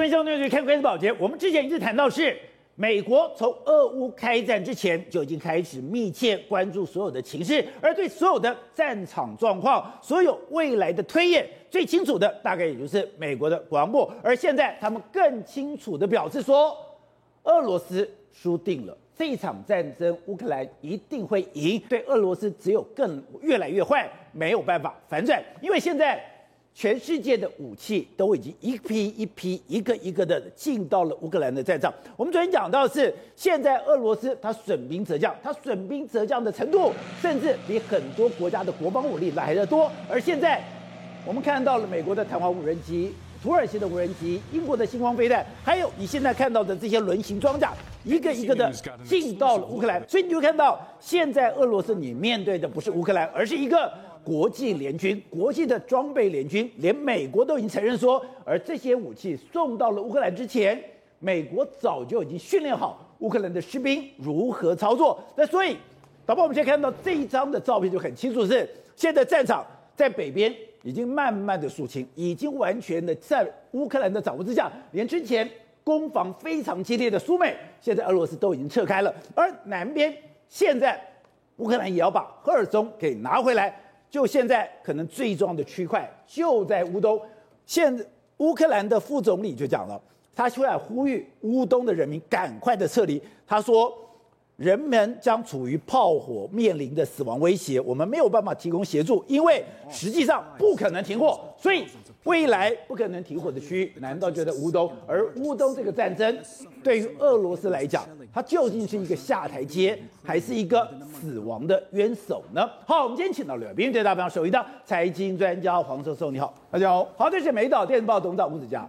这边兄弟看关系保洁，我们之前一直谈到是美国从俄乌开战之前就已经开始密切关注所有的情势，而对所有的战场状况、所有未来的推演最清楚的，大概也就是美国的国防部。而现在他们更清楚的表示说，俄罗斯输定了，这一场战争乌克兰一定会赢，对俄罗斯只有更越来越坏，没有办法反转，因为现在。全世界的武器都已经一批一批、一个一个的进到了乌克兰的战场。我们昨天讲到是，现在俄罗斯它损兵折将，它损兵折将的程度，甚至比很多国家的国防武力来得多。而现在，我们看到了美国的弹簧无人机、土耳其的无人机、英国的星光飞弹，还有你现在看到的这些轮型装甲，一个一个的进到了乌克兰。所以你就看到，现在俄罗斯你面对的不是乌克兰，而是一个。国际联军，国际的装备联军，连美国都已经承认说，而这些武器送到了乌克兰之前，美国早就已经训练好乌克兰的士兵如何操作。那所以，导播，我们现在看到这一张的照片就很清楚是，是现在战场在北边已经慢慢的肃清，已经完全的在乌克兰的掌握之下，连之前攻防非常激烈的苏美，现在俄罗斯都已经撤开了，而南边现在乌克兰也要把赫尔松给拿回来。就现在可能最重要的区块就在乌东，现乌克兰的副总理就讲了，他出来呼吁乌东的人民赶快的撤离。他说，人们将处于炮火面临的死亡威胁，我们没有办法提供协助，因为实际上不可能停火，所以。未来不可能停火的区域，难道就在乌东？而乌东这个战争，对于俄罗斯来讲，它究竟是一个下台阶，还是一个死亡的冤首呢？好，我们今天请到了兵最大方首一的财经专家黄教授，你好，大家好。好，这是美岛电子报董事长吴子嘉，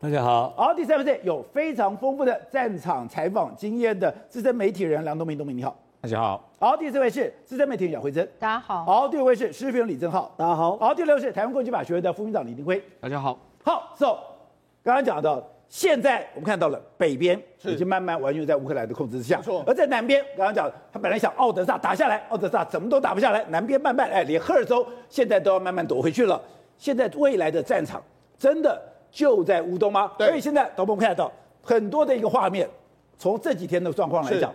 大家好。好，第三位是有非常丰富的战场采访经验的资深媒体人梁东明，东明你好。大家好，好，第四位是资深媒体人姚慧珍，大家好，好，第五位是时事评论李正浩，大家好，好，第六位是台湾国际法学会的副院长李定辉，大家好，好，so 刚刚讲到，现在我们看到了北边已经慢慢完全在乌克兰的控制之下，而在南边，刚刚讲他本来想奥德萨打下来，奥德萨怎么都打不下来，南边慢慢哎，连赫尔州现在都要慢慢躲回去了，现在未来的战场真的就在乌东吗？对，所以现在导播我们看得到很多的一个画面，从这几天的状况来讲。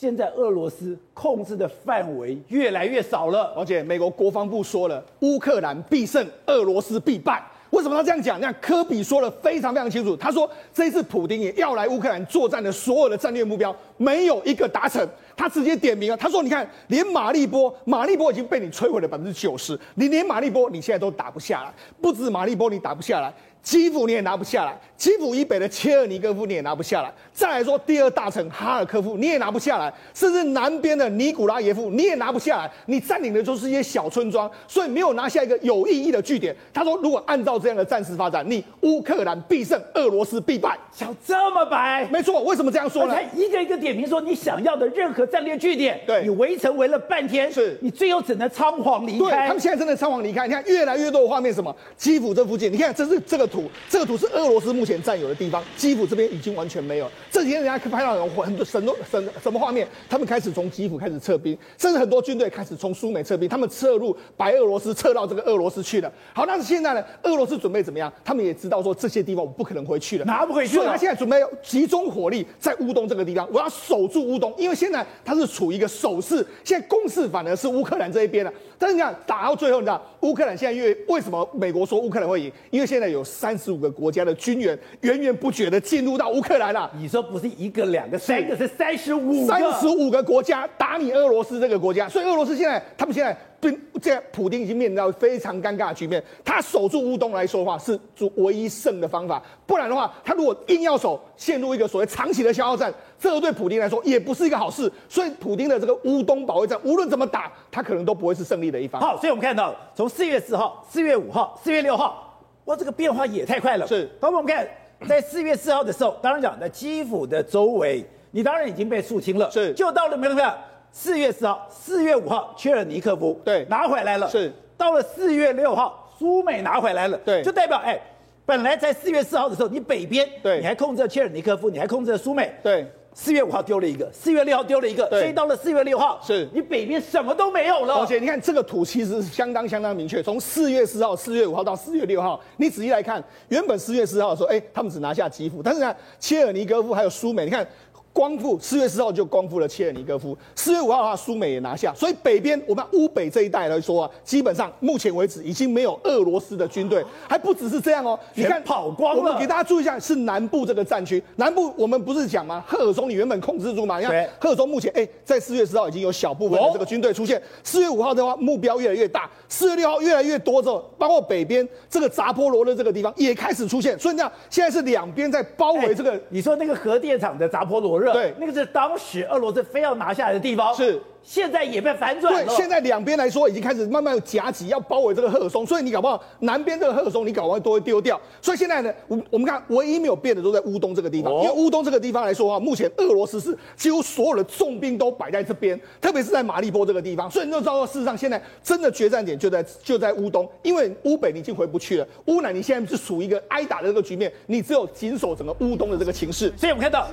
现在俄罗斯控制的范围越来越少了，而且美国国防部说了，乌克兰必胜，俄罗斯必败。为什么他这样讲？那科比说的非常非常清楚，他说这一次普丁也要来乌克兰作战的所有的战略目标没有一个达成，他直接点名了，他说：“你看，连马利波，马利波已经被你摧毁了百分之九十，你连马利波你现在都打不下来，不止马利波你打不下来。”基辅你也拿不下来，基辅以北的切尔尼戈夫你也拿不下来。再来说第二大城哈尔科夫你也拿不下来，甚至南边的尼古拉耶夫你也拿不下来。你占领的就是一些小村庄，所以没有拿下一个有意义的据点。他说，如果按照这样的战事发展，你乌克兰必胜，俄罗斯必败。想这么白？没错。为什么这样说呢？一个一个点评说你想要的任何战略据点，对，你围城围了半天，是你最后只能仓皇离开。对，他们现在真的仓皇离开。你看越来越多的画面，什么基辅这附近，你看这是这个图，这个图是俄罗斯目前占有的地方，基辅这边已经完全没有。这几天人家拍到很多很多什什么画面，他们开始从基辅开始撤兵，甚至很多军队开始从苏美撤兵，他们撤入白俄罗斯，撤到这个俄罗斯去了。好，但是现在呢，俄罗斯准备怎么样？他们也知道说这些地方我不可能回去了，拿不回去了。所以他现在准备集中火力在乌东这个地方，我要守住乌东，因为现在他是处于一个守势，现在攻势反而是乌克兰这一边了。但是你看打到最后，你知道乌克兰现在因为为什么美国说乌克兰会赢？因为现在有三十五个国家。的军援源源不绝的进入到乌克兰了。你说不是一个两个三个是三十五三十五个国家打你俄罗斯这个国家，所以俄罗斯现在他们现在对这样普京已经面临到非常尴尬的局面。他守住乌东来说的话是唯一胜的方法，不然的话他如果硬要守，陷入一个所谓长期的消耗战，这个对普京来说也不是一个好事。所以普京的这个乌东保卫战无论怎么打，他可能都不会是胜利的一方。好，所以我们看到从四月四号、四月五号、四月六号。哇，这个变化也太快了。是，好，我们看，在四月四号的时候，当然讲在基辅的周围，你当然已经被肃清了。是，就到了没有没有？四月四号、四月五号，切尔尼科夫对拿回来了。是，到了四月六号，苏美拿回来了。对，就代表哎，本来在四月四号的时候，你北边对，你还控制了切尔尼科夫，你还控制了苏美。对，四月五号丢了一个，四月六号丢了一个，所以到了四月六号，是你北边什么都没有了。而且你看这个图其实是相当相当明确，从四月四号、四月五号到四月六号，你仔细来看，原本四月四号的时候，哎，他们只拿下基辅，但是呢，切尔尼戈夫还有苏美，你看。光复四月四号就光复了切尔尼戈夫，四月五号的话，苏美也拿下，所以北边我们乌北这一带来说啊，基本上目前为止已经没有俄罗斯的军队，还不只是这样哦，你看跑光了。我们给大家注意一下，是南部这个战区，南部我们不是讲吗？赫尔松你原本控制住嘛？你看赫尔松目前哎，在四月四号已经有小部分的这个军队出现，四月五号的话目标越来越大，四月六号越来越多之后，包括北边这个扎波罗的这个地方也开始出现，所以你看现在是两边在包围这个，你说那个核电厂的扎波罗热。对，那个是当时俄罗斯非要拿下来的地方。是。现在也被反转了。对，现在两边来说已经开始慢慢有夹击，要包围这个赫尔松，所以你搞不好南边这个赫尔松你搞不好都会丢掉。所以现在呢，我我们看唯一没有变的都在乌东这个地方，因为乌东这个地方来说目前俄罗斯是几乎所有的重兵都摆在这边，特别是在马利波这个地方。所以你就知道，事实上现在真的决战点就在就在乌东，因为乌北你已经回不去了，乌南你现在是属于一个挨打的这个局面，你只有紧守整个乌东的这个情势。所以我们看到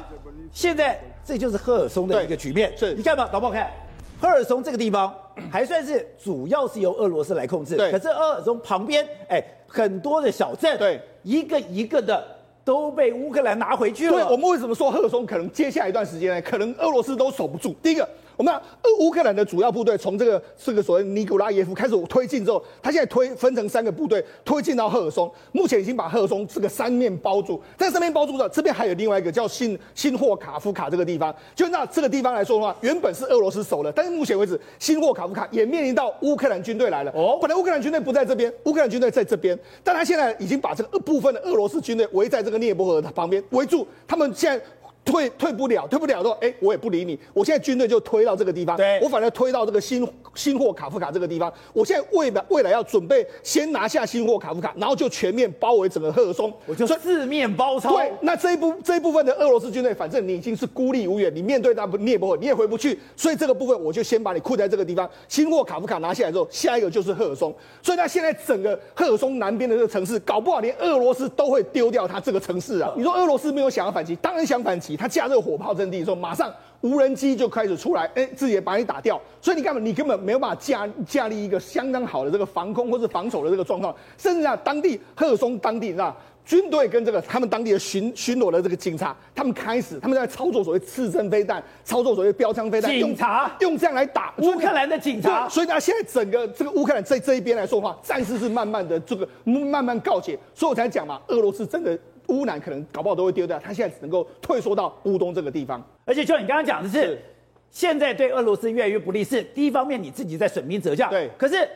现在这就是赫尔松的一个局面。是，你看吧，导播看。赫尔松这个地方还算是主要是由俄罗斯来控制，对。可是赫尔松旁边，哎，很多的小镇，对，一个一个的都被乌克兰拿回去了。对，我们为什么说赫尔松可能接下来一段时间呢？可能俄罗斯都守不住。第一个。我们乌克兰的主要部队从这个这个所谓尼古拉耶夫开始推进之后，他现在推分成三个部队推进到赫尔松，目前已经把赫尔松这个三面包住，在三面包住的，这边还有另外一个叫新新霍卡夫卡这个地方。就那这个地方来说的话，原本是俄罗斯守的，但是目前为止，新霍卡夫卡也面临到乌克兰军队来了。哦，本来乌克兰军队不在这边，乌克兰军队在这边，但他现在已经把这个部分的俄罗斯军队围在这个涅伯河旁边围住，他们现在。退退不了，退不了之后，哎、欸，我也不理你。我现在军队就推到这个地方，对我反而推到这个新新霍卡夫卡这个地方。我现在未来未来要准备先拿下新霍卡夫卡，然后就全面包围整个赫尔松，我就四面包抄。对，那这一部这一部分的俄罗斯军队，反正你已经是孤立无援，你面对他，你也不会你也回不去，所以这个部分我就先把你困在这个地方。新霍卡夫卡拿下来之后，下一个就是赫尔松。所以他现在整个赫尔松南边的这个城市，搞不好连俄罗斯都会丢掉他这个城市啊！你说俄罗斯没有想要反击，当然想反击。他架这个火炮阵地的时候，马上无人机就开始出来，哎、欸，自己也把你打掉。所以你根本你根本没有办法架架立一个相当好的这个防空或是防守的这个状况。甚至啊，当地赫松当地啊，军队跟这个他们当地的巡巡逻的这个警察，他们开始他们在操作所谓刺针飞弹，操作所谓标枪飞弹，警察用，用这样来打乌克兰的警察。所以呢，现在整个这个乌克兰在这一边来说的话，战事是慢慢的这个慢慢告解。所以我才讲嘛，俄罗斯真的。乌南可能搞不好都会丢掉，他现在只能够退缩到乌东这个地方。而且就你刚刚讲的是，是现在对俄罗斯越来越不利。是第一方面你自己在损兵折将，对。可是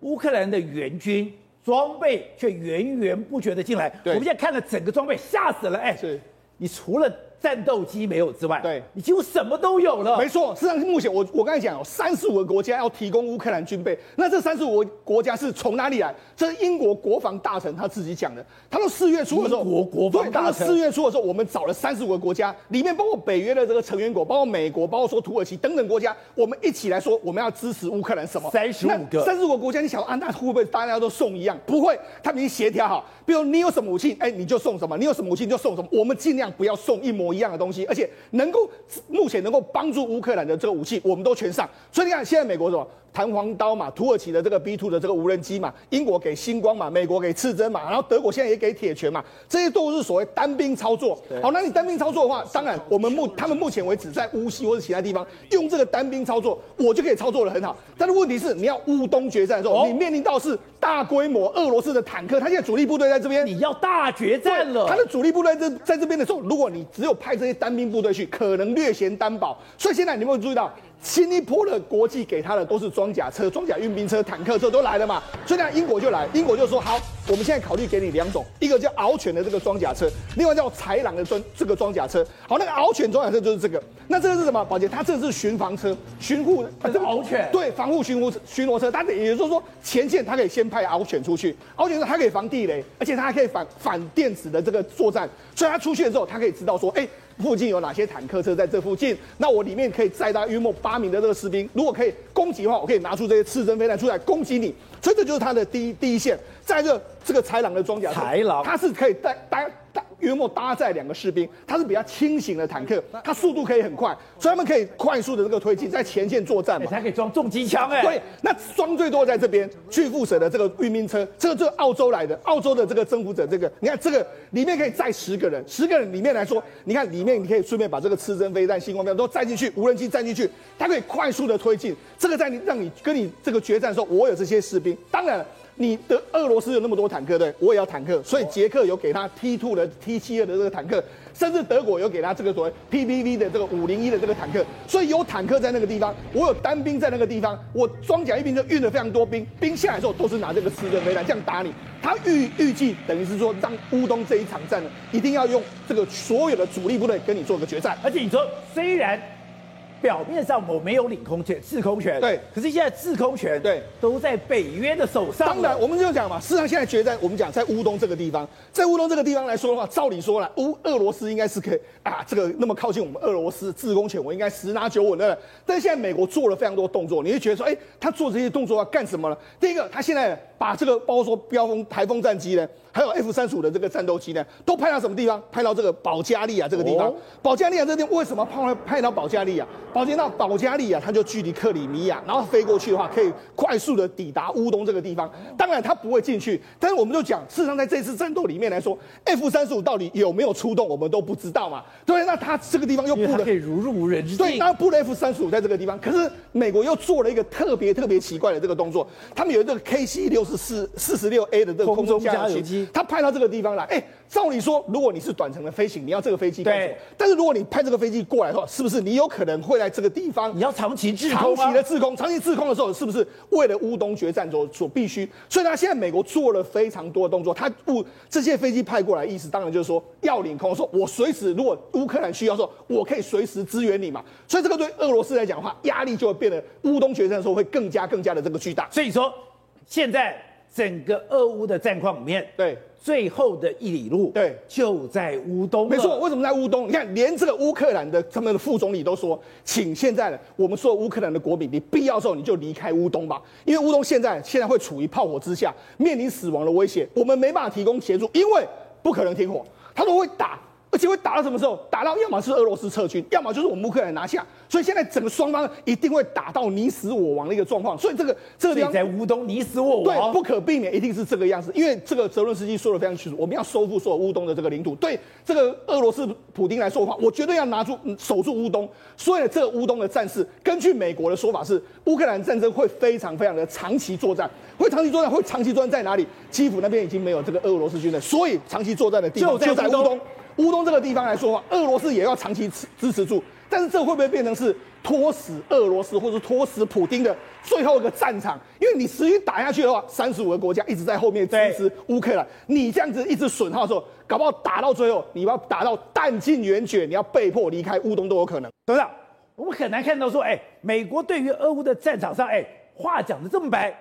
乌克兰的援军装备却源源不绝的进来。对。我们现在看了整个装备，吓死了。哎，是。你除了战斗机没有之外，对，你几乎什么都有了。没错，实际上目前我我刚才讲有三十五个国家要提供乌克兰军备，那这三十五个国家是从哪里来？这是英国国防大臣他自己讲的。他说四月初的时候，英国国防大臣，四月初的时候，我们找了三十五个国家，里面包括北约的这个成员国，包括美国，包括说土耳其等等国家，我们一起来说我们要支持乌克兰什么？三十五个，三十五个国家，你想啊，那会不会大家都送一样？不会，他们已经协调好，比如你有什么武器，哎，你就送什么；你有什么武器，你就送什么。我们尽量不要送一模一样的东西，而且。能够目前能够帮助乌克兰的这个武器，我们都全上。所以你看，现在美国什么弹簧刀嘛，土耳其的这个 B two 的这个无人机嘛，英国给星光嘛，美国给刺针嘛，然后德国现在也给铁拳嘛，这些都是所谓单兵操作。好，那你单兵操作的话，当然我们目他们目前为止在乌西或者其他地方用这个单兵操作，我就可以操作的很好。但是问题是，你要乌东决战的时候，你面临到是大规模俄罗斯的坦克，他现在主力部队在这边，你要大决战了。他的主力部队在在这边的时候，如果你只有派这些单兵部队去，可能略显单薄。所以现在你有没有注意到？新一波的国际给他的都是装甲车、装甲运兵车、坦克车都来了嘛？所以呢，英国就来，英国就说好，我们现在考虑给你两种，一个叫獒犬的这个装甲车，另外叫豺狼的装这个装甲车。好，那个獒犬装甲车就是这个。那这个是什么？宝杰，它这个是巡防车、巡护，它是獒犬。对，防护巡护巡逻车，它也就是说前线它可以先派獒犬出去，獒犬它可以防地雷，而且它还可以反反电子的这个作战，所以它出去的时候，它可以知道说，哎。附近有哪些坦克车在这附近？那我里面可以载到约莫八名的这个士兵。如果可以攻击的话，我可以拿出这些刺针飞弹出来攻击你。所以这就是他的第一第一线。在这这个豺狼的装甲车，豺狼，它是可以带带带约莫搭载两个士兵，它是比较轻型的坦克，它速度可以很快，所以他们可以快速的这个推进在前线作战嘛。它可以装重机枪哎。对，那装最多在这边，巨富蛇的这个运兵车，这个这个澳洲来的，澳洲的这个征服者，这个你看这个里面可以载十个人，十个人里面来说，你看里面你可以顺便把这个刺针飞弹、星光标都载进去，无人机载进去，它可以快速的推进。这个在你让你跟你这个决战的时候，我有这些士兵，当然了。你的俄罗斯有那么多坦克，对，我也要坦克，所以捷克有给他 T two 的 T 七二的这个坦克，甚至德国有给他这个所谓 PPV 的这个五零一的这个坦克，所以有坦克在那个地方，我有单兵在那个地方，我装甲一兵就运了非常多兵，兵下来之后都是拿这个刺针飞弹这样打你，他预预计等于是说让乌东这一场战呢，一定要用这个所有的主力部队跟你做个决战，而且你说虽然。表面上我没有领空权、制空权，对。可是现在制空权，对，都在北约的手上。当然，我们就讲嘛，事实上现在决战，我们讲在乌东这个地方，在乌东这个地方来说的话，照理说了，乌俄罗斯应该是可以啊，这个那么靠近我们俄罗斯制空权，我应该十拿九稳的。但是现在美国做了非常多动作，你会觉得说，哎，他做这些动作要干什么呢？第一个，他现在把这个包括说标风台风战机呢。还有 F 三十五的这个战斗机呢，都派到什么地方？派到这个保加利亚这个地方。哦、保加利亚这个地方为什么派派到保加利亚？保加到保加利亚，它就距离克里米亚，然后飞过去的话，可以快速的抵达乌东这个地方。当然，它不会进去。但是我们就讲，事实上在这次战斗里面来说，F 三十五到底有没有出动，我们都不知道嘛。对，那它这个地方又布了，可以如入无人之境。对，它布了 F 三十五在这个地方。可是美国又做了一个特别特别奇怪的这个动作，他们有一个 KC 六十四四十六 A 的这个空中加油机，它派到这个地方。来，哎，照理说，如果你是短程的飞行，你要这个飞机干什么？但是如果你派这个飞机过来的话，是不是你有可能会在这个地方？你要长期制空，长期的制空，长期制空的时候，是不是为了乌东决战所所必须？所以呢，现在美国做了非常多的动作，他不这些飞机派过来，意思当然就是说要领空，说我随时如果乌克兰需要说，我可以随时支援你嘛。所以这个对俄罗斯来讲的话，压力就会变得乌东决战的时候会更加更加的这个巨大。所以说，现在整个俄乌的战况里面，对。最后的一里路，对，就在乌东。没错，为什么在乌东？你看，连这个乌克兰的他们的副总理都说，请现在我们说乌克兰的国民，你必要的时候你就离开乌东吧，因为乌东现在现在会处于炮火之下，面临死亡的威胁，我们没办法提供协助，因为不可能停火，他都会打。而且会打到什么时候？打到要么是俄罗斯撤军，要么就是我们乌克兰拿下。所以现在整个双方一定会打到你死我亡的一个状况。所以这个这个地方在乌东你死我亡，对，不可避免，一定是这个样子。因为这个泽伦斯基说的非常清楚，我们要收复所有乌东的这个领土。对这个俄罗斯普丁来说的话，我绝对要拿住守住乌东。所以这个乌东的战事，根据美国的说法是，乌克兰战争会非常非常的长期作战，会长期作战，会长期作战在哪里？基辅那边已经没有这个俄罗斯军队，所以长期作战的地方就在乌东。乌东这个地方来说的话，俄罗斯也要长期支支持住，但是这会不会变成是拖死俄罗斯或者拖死普丁的最后一个战场？因为你持续打下去的话，三十五个国家一直在后面支持乌克兰，你这样子一直损耗的时候，搞不好打到最后，你要打到弹尽援绝，你要被迫离开乌东都有可能。等等，我们很难看到说，哎，美国对于俄乌的战场上，哎，话讲的这么白，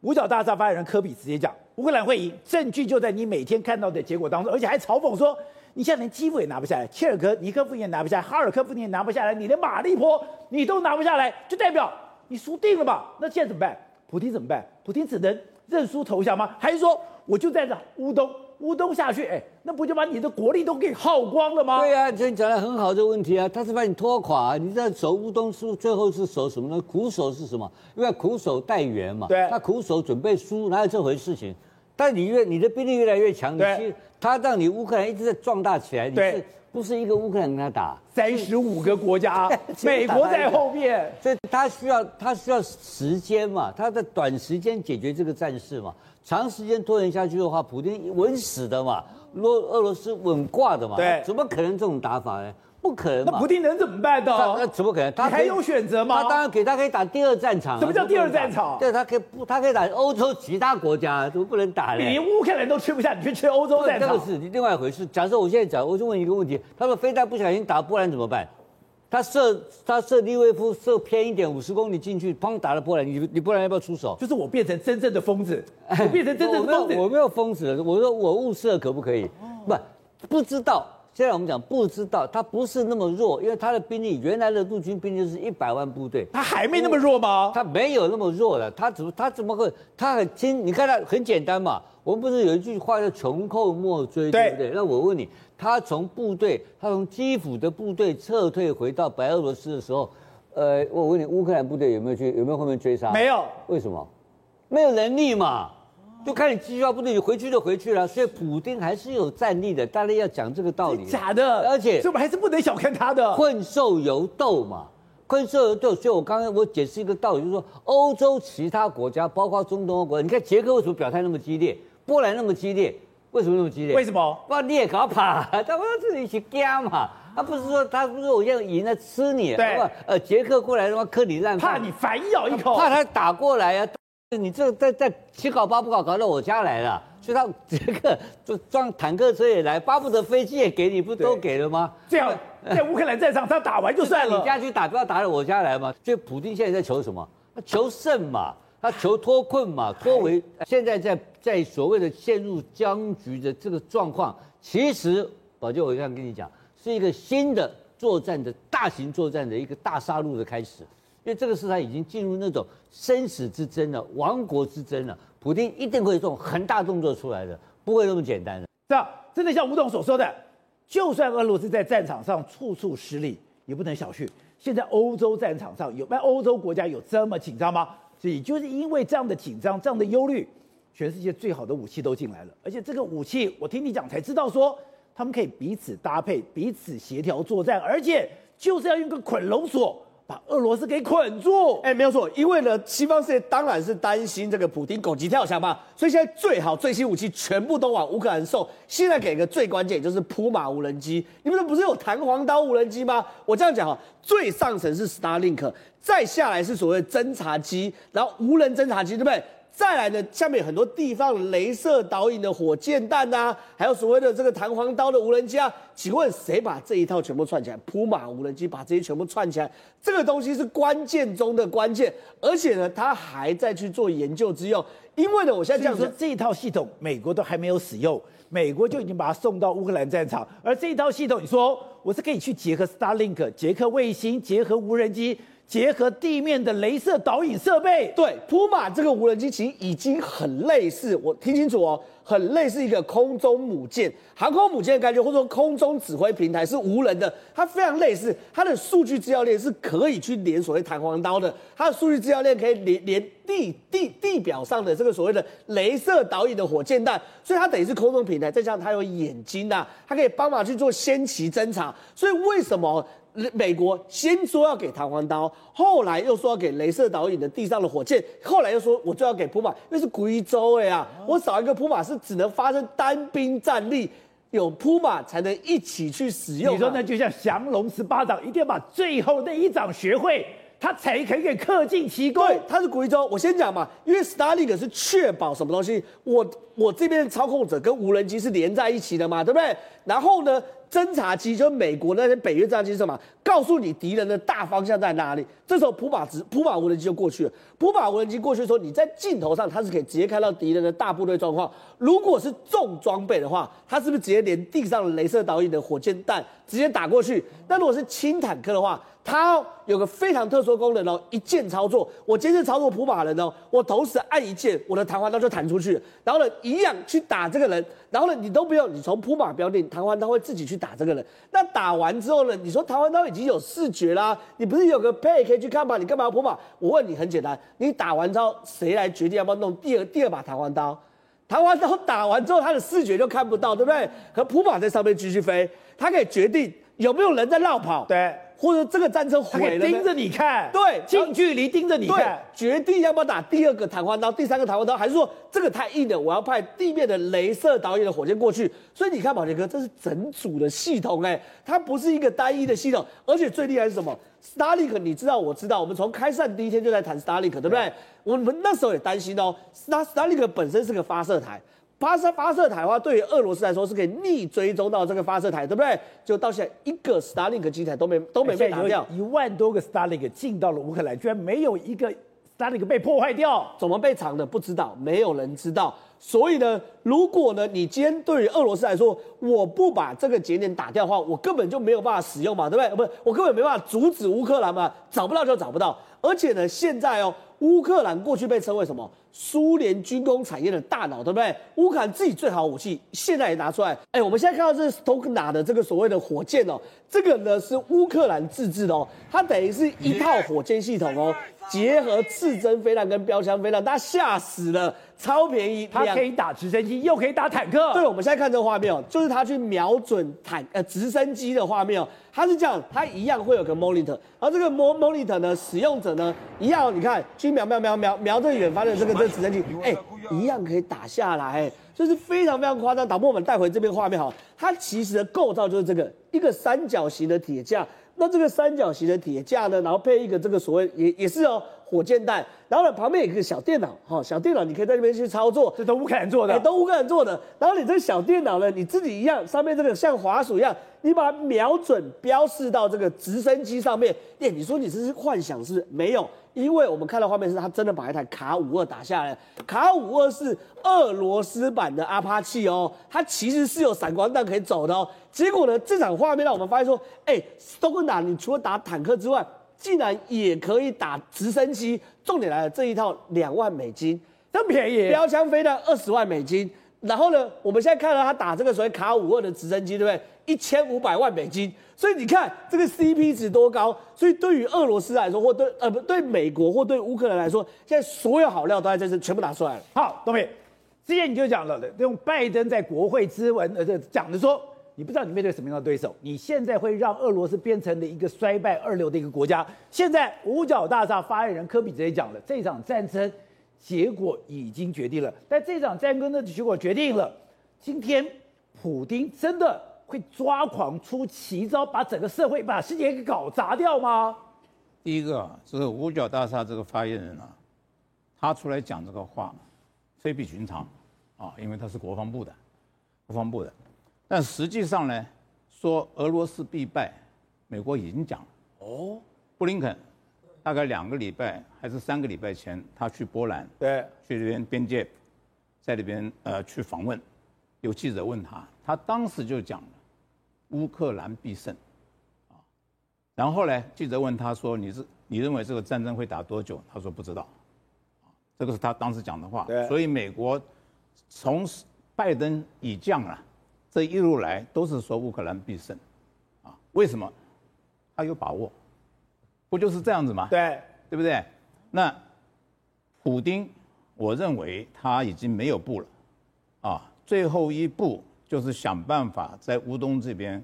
五角大厦发言人科比直接讲，乌克兰会赢，证据就在你每天看到的结果当中，而且还嘲讽说。你现在连基辅也拿不下来，切尔格尼科夫也拿不下来，哈尔科夫你也拿不下来，你连马利坡你都拿不下来，就代表你输定了吧？那现在怎么办？普京怎么办？普京只能认输投降吗？还是说我就在这乌东乌东下去？哎，那不就把你的国力都给耗光了吗？对呀、啊，这你讲的很好，这个问题啊，他是把你拖垮。你在守乌东是，最后是守什么呢？苦守是什么？因为苦守待援嘛。对，他苦守准备输，哪有这回事情？但你越你的兵力越来越强，你去他让你乌克兰一直在壮大起来，你是不是一个乌克兰跟他打？三十五个国家，美国在后面，所以他需要他需要时间嘛，他在短时间解决这个战事嘛，长时间拖延下去的话，普京稳死的嘛，俄俄罗斯稳挂的嘛，对，怎么可能这种打法呢？不可能，那不定能怎么办呢？那怎么可能？他还有选择吗？他当然给他可以打第二战场。什么叫第二战场？对，他可以不，他可以打欧洲其他国家，怎么不能打呢？你连乌克兰都吃不下，你去吃欧洲战场？这个是另外一回事。假设我现在讲，我就问一个问题：他说非但不小心打波兰怎么办？他射他射利威夫射偏一点五十公里进去，砰打了波兰，你你波兰要不要出手？就是我变成真正的疯子，我变成真正的疯子。我没有疯子，我说我误射可不可以？不，不知道。现在我们讲不知道，他不是那么弱，因为他的兵力原来的陆军兵力是一百万部队，他还没那么弱吗？他没有那么弱了，他怎么他怎么会？他很轻，你看他很简单嘛。我们不是有一句话叫穷寇莫追，对不对？那我问你，他从部队，他从基辅的部队撤退回到白俄罗斯的时候，呃，我问你，乌克兰部队有没有去？有没有后面追杀？没有。为什么？没有能力嘛。就看你机要不对，你回去就回去了。所以普丁还是有战力的，大家要讲这个道理。假的，而且这我们还是不能小看他的。困兽犹斗嘛，困兽犹斗。所以我刚刚我解释一个道理，就是说欧洲其他国家，包括中东欧国家，你看捷克为什么表态那么激烈，波兰那么激烈，为什么那么激烈？为什么？哇，你也搞怕，他们自己去干嘛？他不是说他不是说我要赢了吃你，对吧？呃，捷克过来的话克你烂，怕你反咬一口，怕他打过来呀、啊。你这在在七搞八不搞，搞到我家来了，所以他这个就装坦克车也来，巴不得飞机也给你，不都给了吗？这样在乌克兰战场上打完就算了，你家去打，不要打到我家来嘛。所以普京现在在求什么？他求胜嘛，他求脱困嘛，脱围。现在在在所谓的陷入僵局的这个状况，其实宝剑，我这样跟你讲，是一个新的作战的大型作战的一个大杀戮的开始。因为这个时代已经进入那种生死之争了，亡国之争了。普丁一定会有这种很大动作出来的，不会那么简单的。这样真的像吴董所说的，就算俄罗斯在战场上处处失利，也不能小觑。现在欧洲战场上有，那欧洲国家有这么紧张吗？所以就是因为这样的紧张、这样的忧虑，全世界最好的武器都进来了。而且这个武器，我听你讲才知道说，他们可以彼此搭配、彼此协调作战，而且就是要用个捆龙锁。把俄罗斯给捆住，哎，没有错，因为呢，西方世界当然是担心这个普京狗急跳墙嘛，所以现在最好最新武器全部都往乌克兰送。现在给个最关键就是扑马无人机，你们不是有弹簧刀无人机吗？我这样讲哈，最上层是 Starlink，再下来是所谓侦察机，然后无人侦察机，对不对？再来呢，下面很多地方镭射导引的火箭弹呐、啊，还有所谓的这个弹簧刀的无人机啊。请问谁把这一套全部串起来？扑马无人机把这些全部串起来，这个东西是关键中的关键，而且呢，他还在去做研究之用。因为呢，我现在这样说，这一套系统美国都还没有使用，美国就已经把它送到乌克兰战场，而这一套系统，你说我是可以去结合 Starlink、结合卫星、结合无人机。结合地面的雷射导引设备，对，扑马这个无人机其实已经很类似，我听清楚哦，很类似一个空中母舰、航空母舰的感觉，或者说空中指挥平台是无人的，它非常类似，它的数据资料链是可以去连所谓弹簧刀的，它的数据资料链可以连连地地地表上的这个所谓的雷射导引的火箭弹，所以它等于是空中平台，再加上它有眼睛呐、它可以帮忙去做先期侦察，所以为什么？美国先说要给弹簧刀，后来又说要给镭射导引的地上的火箭，后来又说我就要给扑马，因为是贵州哎呀，我少一个扑马是只能发生单兵战力，有扑马才能一起去使用。你说那就像降龙十八掌，一定要把最后那一掌学会，他才可以给恪尽其功。对，他是贵州，我先讲嘛，因为 Starlink 是确保什么东西，我我这边操控者跟无人机是连在一起的嘛，对不对？然后呢？侦察机就美国那些北约战机是什么？告诉你敌人的大方向在哪里。这时候普马直普马无人机就过去了。普马无人机过去的时候，你在镜头上它是可以直接看到敌人的大部队状况。如果是重装备的话，它是不是直接连地上的雷射导引的火箭弹直接打过去？那如果是轻坦克的话，它有个非常特殊功能哦，一键操作。我今天操作普马人哦，我同时按一键，我的弹簧刀就弹出去，然后呢，一样去打这个人。然后呢，你都不用，你从普马标定弹簧刀会自己去打这个人。那打完之后呢，你说弹簧刀已经有视觉啦，你不是有个配可以去看吗？你干嘛要普马？我问你很简单，你打完之后谁来决定要不要弄第二第二把弹簧刀？弹簧刀打完之后，它的视觉就看不到，对不对？可普马在上面继续飞，它可以决定有没有人在绕跑。对。或者这个战车毁了，盯着你看，对，近距离盯着你看，决定要不要打第二个弹簧刀、第三个弹簧刀，还是说这个太硬了，我要派地面的镭射导演的火箭过去。所以你看，宝杰哥，这是整组的系统，哎，它不是一个单一的系统，而且最厉害是什么？Starlink，你知道，我知道，我们从开战第一天就在谈 Starlink，对不对？我们那时候也担心哦，Starlink 本身是个发射台。发射发射台的话，对于俄罗斯来说是可以逆追踪到这个发射台，对不对？就到现在一个 Starlink 机台都没都没被打掉，一万多个 Starlink 进到了乌克兰，居然没有一个 Starlink 被破坏掉，怎么被藏的不知道，没有人知道。所以呢，如果呢你今天对于俄罗斯来说，我不把这个节点打掉的话，我根本就没有办法使用嘛，对不对？不是，我根本没办法阻止乌克兰嘛，找不到就找不到。而且呢，现在哦。乌克兰过去被称为什么？苏联军工产业的大脑，对不对？乌克兰自己最好武器，现在也拿出来。哎，我们现在看到这是 Stokna 的这个所谓的火箭哦，这个呢是乌克兰自制的哦，它等于是一套火箭系统哦，结合刺针飞弹跟标枪飞弹，大家吓死了，超便宜，它可以打直升机，又可以打坦克。对，我们现在看这个画面哦，就是它去瞄准坦呃直升机的画面哦，它是这样，它一样会有个 monitor，而这个 monitor 呢，使用者呢一样，你看去瞄瞄瞄瞄瞄这远方的这个这个直升机，哎。一样可以打下来，就是非常非常夸张。导播，我们带回这边画面哈，它其实的构造就是这个一个三角形的铁架。那这个三角形的铁架呢，然后配一个这个所谓也也是哦火箭弹，然后呢旁边有一个小电脑哈，小电脑你可以在那边去操作，这都乌克兰做的，都乌克兰做的。然后你这个小电脑呢，你自己一样，上面这个像滑鼠一样，你把它瞄准标示到这个直升机上面。耶，你说你这是幻想是？没有。因为我们看到画面是，他真的把一台卡五二打下来。卡五二是俄罗斯版的阿帕契哦，它其实是有闪光弹可以走的哦。结果呢，这场画面让我们发现说，哎，斯托克纳，你除了打坦克之外，竟然也可以打直升机。重点来了，这一套两万美金，这么便宜，标枪飞弹二十万美金。然后呢，我们现在看到他打这个所谓卡五二的直升机，对不对？一千五百万美金。所以你看这个 CP 值多高。所以对于俄罗斯来说，或对呃不对美国或对乌克兰来说，现在所有好料都在这次全部拿出来了。好，东明，之前你就讲了的，用拜登在国会之文呃这讲的说，你不知道你面对什么样的对手，你现在会让俄罗斯变成了一个衰败二流的一个国家。现在五角大厦发言人科比直接讲了，这场战争。结果已经决定了，但这场战争的结果决定了，今天普丁真的会抓狂出奇招，把整个社会、把世界给搞砸掉吗？第一个，就是五角大厦这个发言人啊，他出来讲这个话，非比寻常啊，因为他是国防部的，国防部的，但实际上呢，说俄罗斯必败，美国已经讲了。哦，布林肯。大概两个礼拜还是三个礼拜前，他去波兰，对，去这边边界，在那边呃去访问，有记者问他，他当时就讲了，乌克兰必胜，啊，然后呢，记者问他说，你是你认为这个战争会打多久？他说不知道，啊，这个是他当时讲的话。对，所以美国从拜登已降啊，这一路来都是说乌克兰必胜，啊，为什么？他有把握。不就是这样子吗？对，对不对？那普丁，我认为他已经没有步了，啊，最后一步就是想办法在乌东这边，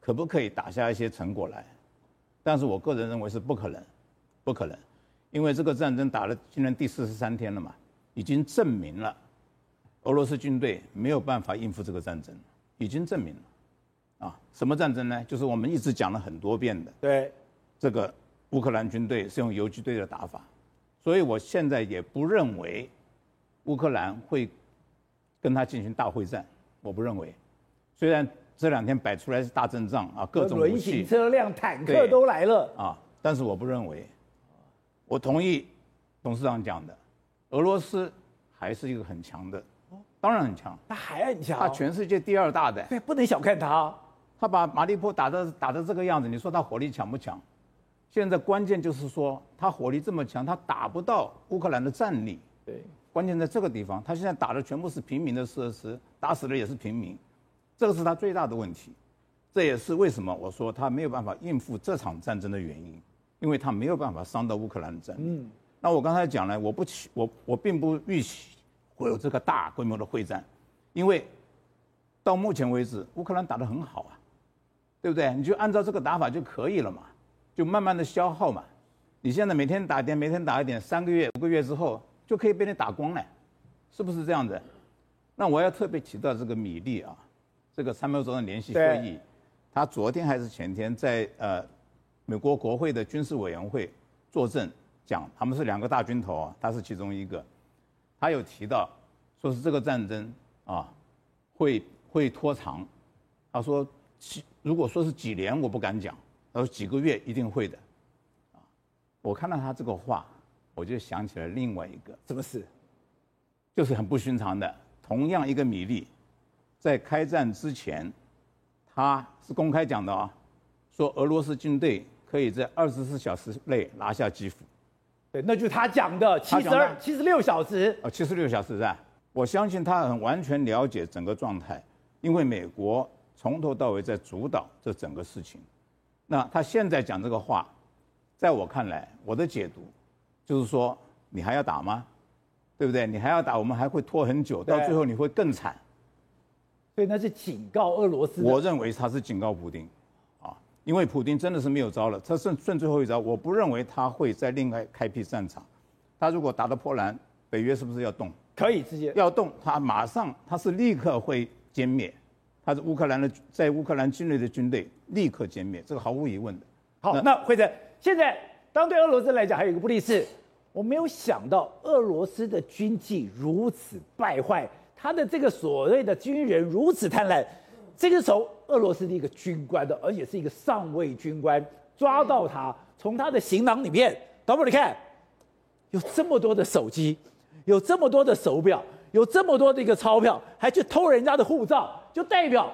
可不可以打下一些成果来？但是我个人认为是不可能，不可能，因为这个战争打了今年第四十三天了嘛，已经证明了俄罗斯军队没有办法应付这个战争，已经证明了，啊，什么战争呢？就是我们一直讲了很多遍的，对，这个。乌克兰军队是用游击队的打法，所以我现在也不认为乌克兰会跟他进行大会战。我不认为，虽然这两天摆出来是大阵仗啊，各种武器、车辆、坦克都来了啊，但是我不认为。我同意董事长讲的，俄罗斯还是一个很强的，当然很强，他还很强，他全世界第二大的，对，不能小看他。他把马利波打的打的这个样子，你说他火力强不强？现在关键就是说，他火力这么强，他打不到乌克兰的战力。对，关键在这个地方，他现在打的全部是平民的设施，打死的也是平民，这个是他最大的问题。这也是为什么我说他没有办法应付这场战争的原因，因为他没有办法伤到乌克兰的战力。嗯，那我刚才讲了，我不期我我并不预期会有这个大规模的会战，因为到目前为止乌克兰打得很好啊，对不对？你就按照这个打法就可以了嘛。就慢慢的消耗嘛，你现在每天打一点，每天打一点，三个月、五个月之后就可以被你打光了，是不是这样子？那我要特别提到这个米利啊，这个参谋长的联席会议，他昨天还是前天在呃美国国会的军事委员会作证讲，他们是两个大军头啊，他是其中一个，他有提到说是这个战争啊会会拖长，他说几如果说是几年，我不敢讲。他说几个月一定会的，啊！我看到他这个话，我就想起了另外一个什么事，就是很不寻常的。同样一个米利，在开战之前，他是公开讲的啊，说俄罗斯军队可以在二十四小时内拿下基辅，对，那就是他讲的七十二、七十六小时。哦，七十六小时是吧？我相信他很完全了解整个状态，因为美国从头到尾在主导这整个事情。那他现在讲这个话，在我看来，我的解读就是说，你还要打吗？对不对？你还要打，我们还会拖很久，到最后你会更惨。所以那是警告俄罗斯。我认为他是警告普丁，啊，因为普京真的是没有招了，他剩剩最后一招，我不认为他会再另外开辟战场。他如果打到波兰，北约是不是要动？可以直接要动，他马上他是立刻会歼灭，他是乌克兰的在乌克兰境内的军队立刻歼灭，这个毫无疑问的。好，那惠泽，现在当对俄罗斯来讲，还有一个不利是，我没有想到俄罗斯的军纪如此败坏。他的这个所谓的军人如此贪婪，这个时候俄罗斯的一个军官的，而且是一个上尉军官，抓到他，从他的行囊里面，导播你看，有这么多的手机，有这么多的手表，有这么多的一个钞票，还去偷人家的护照，就代表。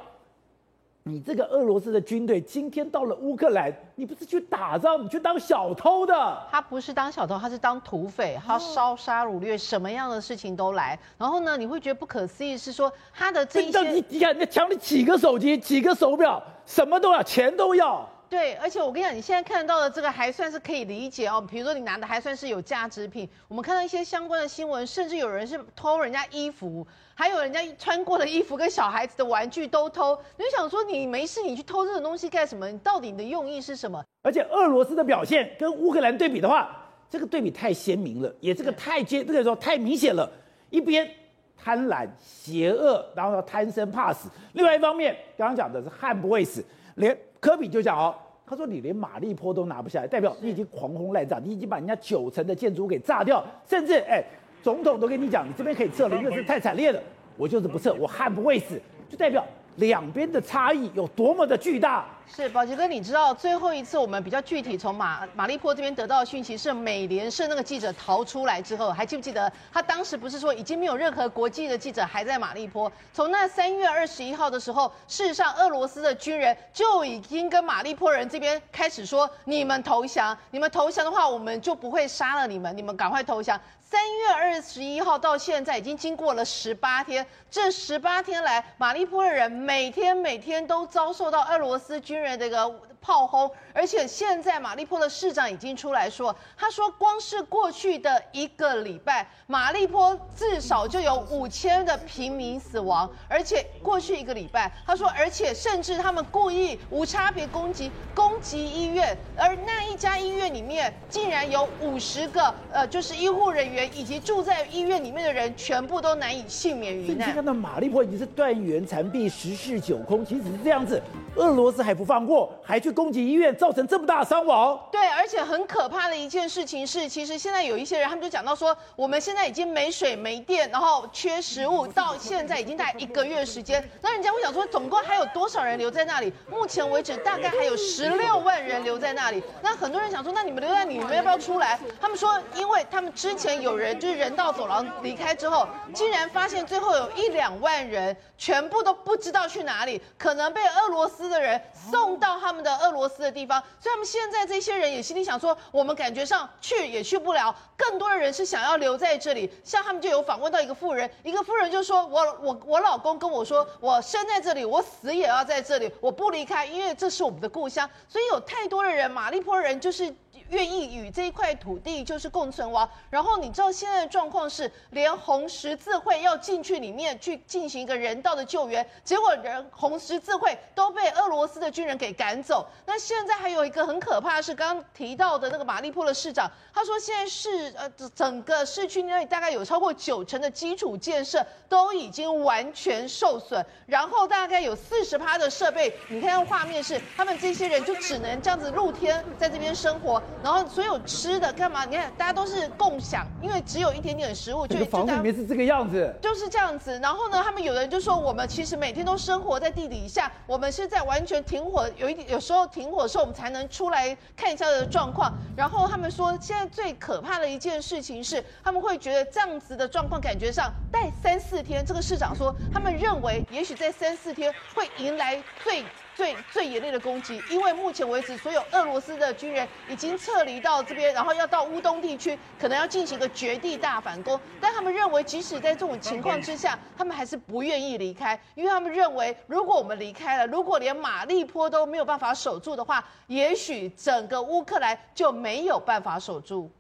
你这个俄罗斯的军队今天到了乌克兰，你不是去打仗，你去当小偷的。他不是当小偷，他是当土匪，他烧杀掳掠，什么样的事情都来。然后呢，你会觉得不可思议，是说他的这些，你你看，那抢你几个手机，几个手表，什么都要，钱都要。对，而且我跟你讲，你现在看到的这个还算是可以理解哦。比如说你拿的还算是有价值品，我们看到一些相关的新闻，甚至有人是偷人家衣服。还有人家穿过的衣服跟小孩子的玩具都偷，你就想说你没事，你去偷这种东西干什么？你到底你的用意是什么？而且俄罗斯的表现跟乌克兰对比的话，这个对比太鲜明了，也这个太接这个说太明显了。一边贪婪邪恶，然后贪生怕死；另外一方面，刚刚讲的是悍不会死。连科比就讲哦，他说你连马利坡都拿不下来，代表你已经狂轰滥炸，你已经把人家九层的建筑给炸掉，甚至哎。总统都跟你讲，你这边可以撤了，因为是太惨烈了。我就是不撤，我悍不畏死，就代表两边的差异有多么的巨大。是宝杰哥，你知道最后一次我们比较具体从马马利坡这边得到的讯息是美联社那个记者逃出来之后，还记不记得他当时不是说已经没有任何国际的记者还在马利坡？从那三月二十一号的时候，事实上俄罗斯的军人就已经跟马利坡人这边开始说：你们投降，你们投降的话，我们就不会杀了你们，你们赶快投降。三月二十一号到现在已经经过了十八天，这十八天来，马利坡的人每天每天都遭受到俄罗斯军人的一个炮轰，而且现在马利坡的市长已经出来说，他说光是过去的一个礼拜，马利坡至少就有 五千的平民死亡，而且过去一个礼拜，他说，而且甚至他们故意无差别攻击攻击医院，而那一家医院里面竟然有五十个呃，就是医护人员以及住在医院里面的人全部都难以幸免于难。你看到马利坡已经是断垣残壁、十室九空，其实是这样子，俄罗斯还不放过，还去。攻击医院造成这么大伤亡，对，而且很可怕的一件事情是，其实现在有一些人，他们就讲到说，我们现在已经没水没电，然后缺食物，到现在已经大概一个月时间。那人家会想说，总共还有多少人留在那里？目前为止，大概还有十六 万人留在那里。那很多人想说，那你们留在里，你们要不要出来？他们说，因为他们之前有人就是人道走廊离开之后，竟然发现最后有一两万人全部都不知道去哪里，可能被俄罗斯的人送到他们的。俄罗斯的地方，所以他们现在这些人也心里想说，我们感觉上去也去不了，更多的人是想要留在这里。像他们就有访问到一个妇人，一个妇人就说：“我我我老公跟我说，我生在这里，我死也要在这里，我不离开，因为这是我们的故乡。”所以有太多的人，马利坡人就是。愿意与这一块土地就是共存亡。然后你知道现在的状况是，连红十字会要进去里面去进行一个人道的救援，结果人红十字会都被俄罗斯的军人给赶走。那现在还有一个很可怕的是，刚刚提到的那个马利坡的市长，他说现在市呃整个市区那里大概有超过九成的基础建设都已经完全受损，然后大概有四十趴的设备，你看画面是他们这些人就只能这样子露天在这边生活。然后所有吃的干嘛？你看大家都是共享，因为只有一点点食物，就房子里面是这个样子，就是这样子。然后呢，他们有人就说，我们其实每天都生活在地底下，我们是在完全停火，有一点有时候停火的时候，我们才能出来看一下的状况。然后他们说，现在最可怕的一件事情是，他们会觉得这样子的状况，感觉上待三四天。这个市长说，他们认为也许在三四天会迎来最。最最严厉的攻击，因为目前为止，所有俄罗斯的军人已经撤离到这边，然后要到乌东地区，可能要进行一个绝地大反攻。但他们认为，即使在这种情况之下，他们还是不愿意离开，因为他们认为，如果我们离开了，如果连马利坡都没有办法守住的话，也许整个乌克兰就没有办法守住。